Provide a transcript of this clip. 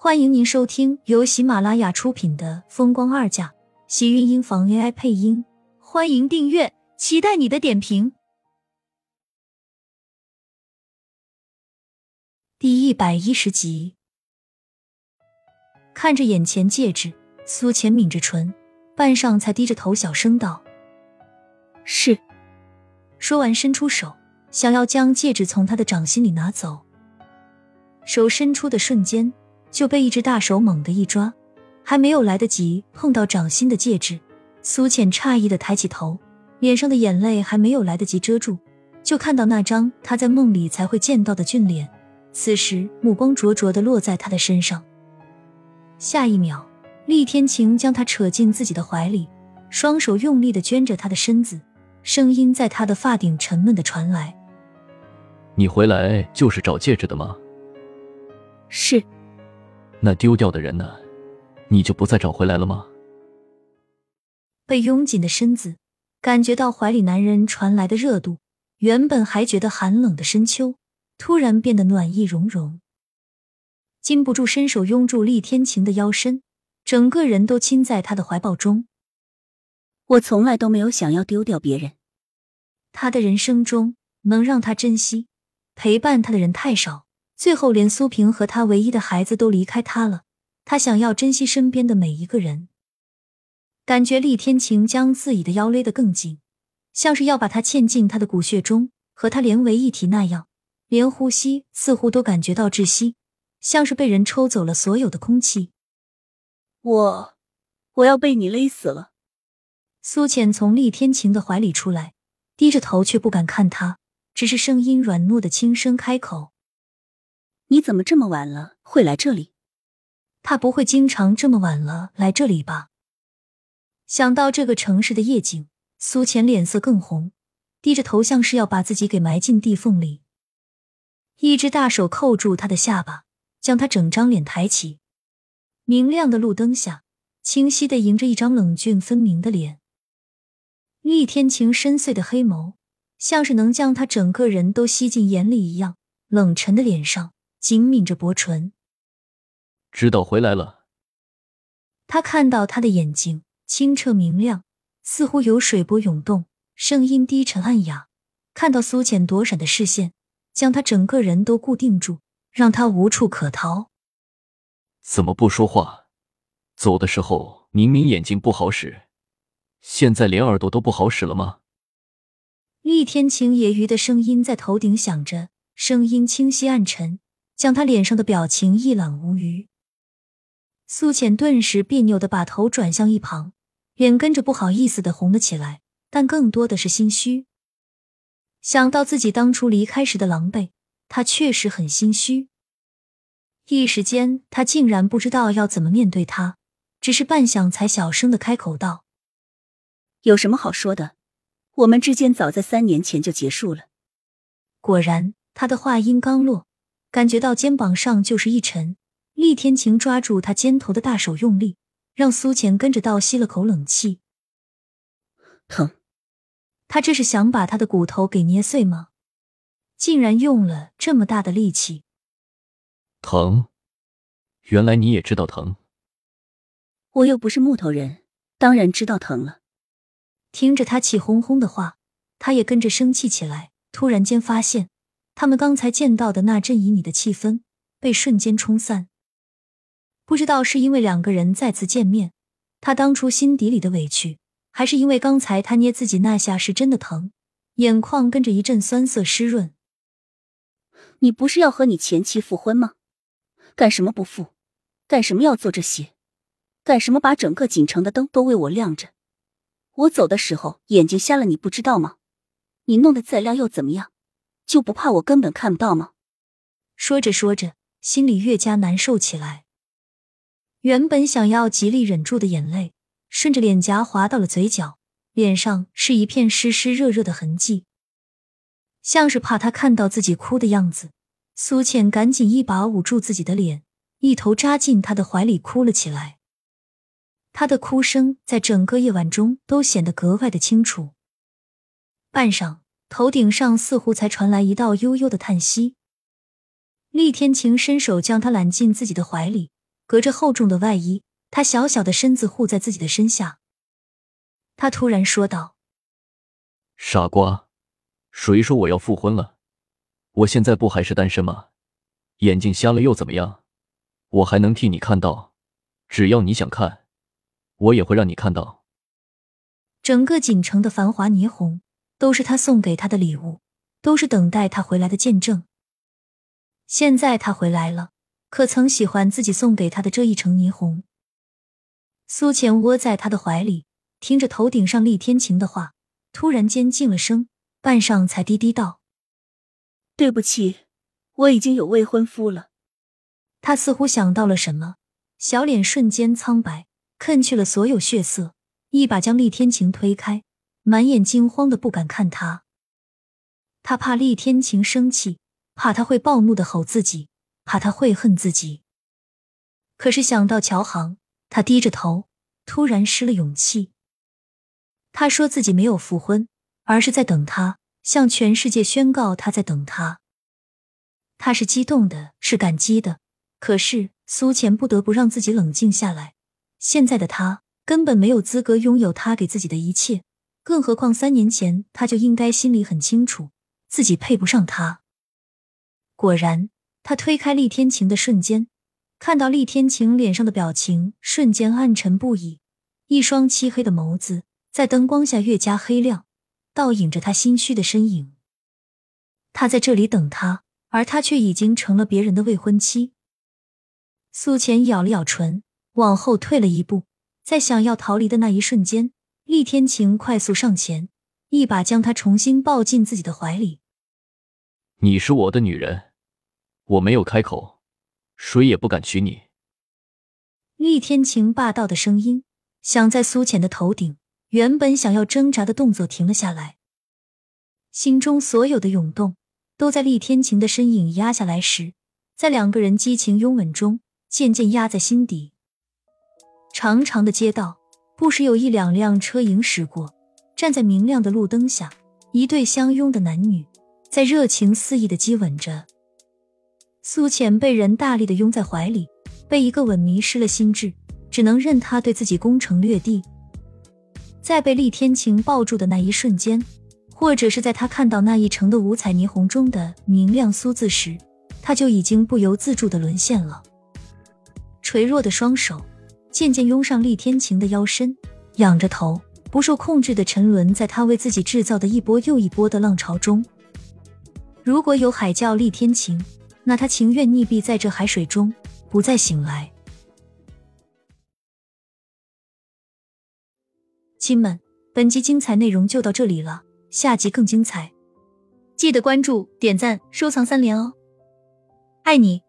欢迎您收听由喜马拉雅出品的《风光二嫁》，喜运音房 AI 配音。欢迎订阅，期待你的点评。第一百一十集，看着眼前戒指，苏浅抿着唇，半晌才低着头小声道：“是。”说完，伸出手，想要将戒指从他的掌心里拿走。手伸出的瞬间，就被一只大手猛地一抓，还没有来得及碰到掌心的戒指，苏浅诧异的抬起头，脸上的眼泪还没有来得及遮住，就看到那张她在梦里才会见到的俊脸，此时目光灼灼的落在他的身上。下一秒，厉天晴将他扯进自己的怀里，双手用力的圈着他的身子。声音在他的发顶沉闷的传来：“你回来就是找戒指的吗？”“是。”“那丢掉的人呢？你就不再找回来了吗？”被拥紧的身子感觉到怀里男人传来的热度，原本还觉得寒冷的深秋突然变得暖意融融，禁不住伸手拥住厉天晴的腰身，整个人都亲在他的怀抱中。我从来都没有想要丢掉别人。他的人生中能让他珍惜、陪伴他的人太少，最后连苏萍和他唯一的孩子都离开他了。他想要珍惜身边的每一个人。感觉厉天晴将自己的腰勒得更紧，像是要把他嵌进他的骨血中，和他连为一体那样，连呼吸似乎都感觉到窒息，像是被人抽走了所有的空气。我，我要被你勒死了。苏浅从厉天晴的怀里出来。低着头却不敢看他，只是声音软糯的轻声开口：“你怎么这么晚了会来这里？他不会经常这么晚了来这里吧？”想到这个城市的夜景，苏浅脸色更红，低着头像是要把自己给埋进地缝里。一只大手扣住他的下巴，将他整张脸抬起。明亮的路灯下，清晰的迎着一张冷峻分明的脸。厉天晴深邃的黑眸，像是能将他整个人都吸进眼里一样，冷沉的脸上紧抿着薄唇。知道回来了。他看到他的眼睛清澈明亮，似乎有水波涌动，声音低沉暗哑。看到苏浅躲闪的视线，将他整个人都固定住，让他无处可逃。怎么不说话？走的时候明明眼睛不好使。现在连耳朵都不好使了吗？厉天晴揶揄的声音在头顶响着，声音清晰暗沉，将他脸上的表情一览无余。苏浅顿时别扭的把头转向一旁，脸跟着不好意思的红了起来，但更多的是心虚。想到自己当初离开时的狼狈，他确实很心虚。一时间，他竟然不知道要怎么面对他，只是半晌才小声的开口道。有什么好说的？我们之间早在三年前就结束了。果然，他的话音刚落，感觉到肩膀上就是一沉。厉天晴抓住他肩头的大手用力，让苏浅跟着倒吸了口冷气。疼！他这是想把他的骨头给捏碎吗？竟然用了这么大的力气！疼！原来你也知道疼。我又不是木头人，当然知道疼了。听着他气哄哄的话，他也跟着生气起来。突然间发现，他们刚才见到的那阵旖旎的气氛被瞬间冲散。不知道是因为两个人再次见面，他当初心底里的委屈，还是因为刚才他捏自己那下是真的疼，眼眶跟着一阵酸涩湿润。你不是要和你前妻复婚吗？干什么不复？干什么要做这些？干什么把整个锦城的灯都为我亮着？我走的时候眼睛瞎了，你不知道吗？你弄得再亮又怎么样？就不怕我根本看不到吗？说着说着，心里越加难受起来。原本想要极力忍住的眼泪，顺着脸颊滑到了嘴角，脸上是一片湿湿热热的痕迹，像是怕他看到自己哭的样子。苏倩赶紧一把捂住自己的脸，一头扎进他的怀里哭了起来。他的哭声在整个夜晚中都显得格外的清楚。半晌，头顶上似乎才传来一道悠悠的叹息。厉天晴伸手将他揽进自己的怀里，隔着厚重的外衣，他小小的身子护在自己的身下。他突然说道：“傻瓜，谁说我要复婚了？我现在不还是单身吗？眼睛瞎了又怎么样？我还能替你看到，只要你想看，我也会让你看到。”整个锦城的繁华霓虹，都是他送给他的礼物，都是等待他回来的见证。现在他回来了，可曾喜欢自己送给他的这一程霓虹？苏浅窝在他的怀里。听着头顶上厉天晴的话，突然间静了声，半晌才低低道：“对不起，我已经有未婚夫了。”他似乎想到了什么，小脸瞬间苍白，褪去了所有血色，一把将厉天晴推开，满眼惊慌的不敢看他。他怕厉天晴生气，怕他会暴怒的吼自己，怕他会恨自己。可是想到乔航，他低着头，突然失了勇气。他说自己没有复婚，而是在等他，向全世界宣告他在等他。他是激动的，是感激的。可是苏浅不得不让自己冷静下来。现在的他根本没有资格拥有他给自己的一切，更何况三年前他就应该心里很清楚，自己配不上他。果然，他推开厉天晴的瞬间，看到厉天晴脸上的表情瞬间暗沉不已，一双漆黑的眸子。在灯光下越加黑亮，倒影着他心虚的身影。他在这里等他，而他却已经成了别人的未婚妻。苏浅咬了咬唇，往后退了一步，在想要逃离的那一瞬间，厉天晴快速上前，一把将她重新抱进自己的怀里。你是我的女人，我没有开口，谁也不敢娶你。厉天晴霸道的声音响在苏浅的头顶。原本想要挣扎的动作停了下来，心中所有的涌动都在厉天晴的身影压下来时，在两个人激情拥吻中渐渐压在心底。长长的街道，不时有一两辆车迎驶过，站在明亮的路灯下，一对相拥的男女在热情肆意的激吻着。苏浅被人大力的拥在怀里，被一个吻迷失了心智，只能任他对自己攻城略地。在被厉天晴抱住的那一瞬间，或者是在他看到那一程的五彩霓虹中的明亮苏字时，他就已经不由自主的沦陷了。垂弱的双手渐渐拥上厉天晴的腰身，仰着头，不受控制的沉沦在他为自己制造的一波又一波的浪潮中。如果有海叫厉天晴，那他情愿溺毙在这海水中，不再醒来。亲们，本集精彩内容就到这里了，下集更精彩，记得关注、点赞、收藏三连哦，爱你！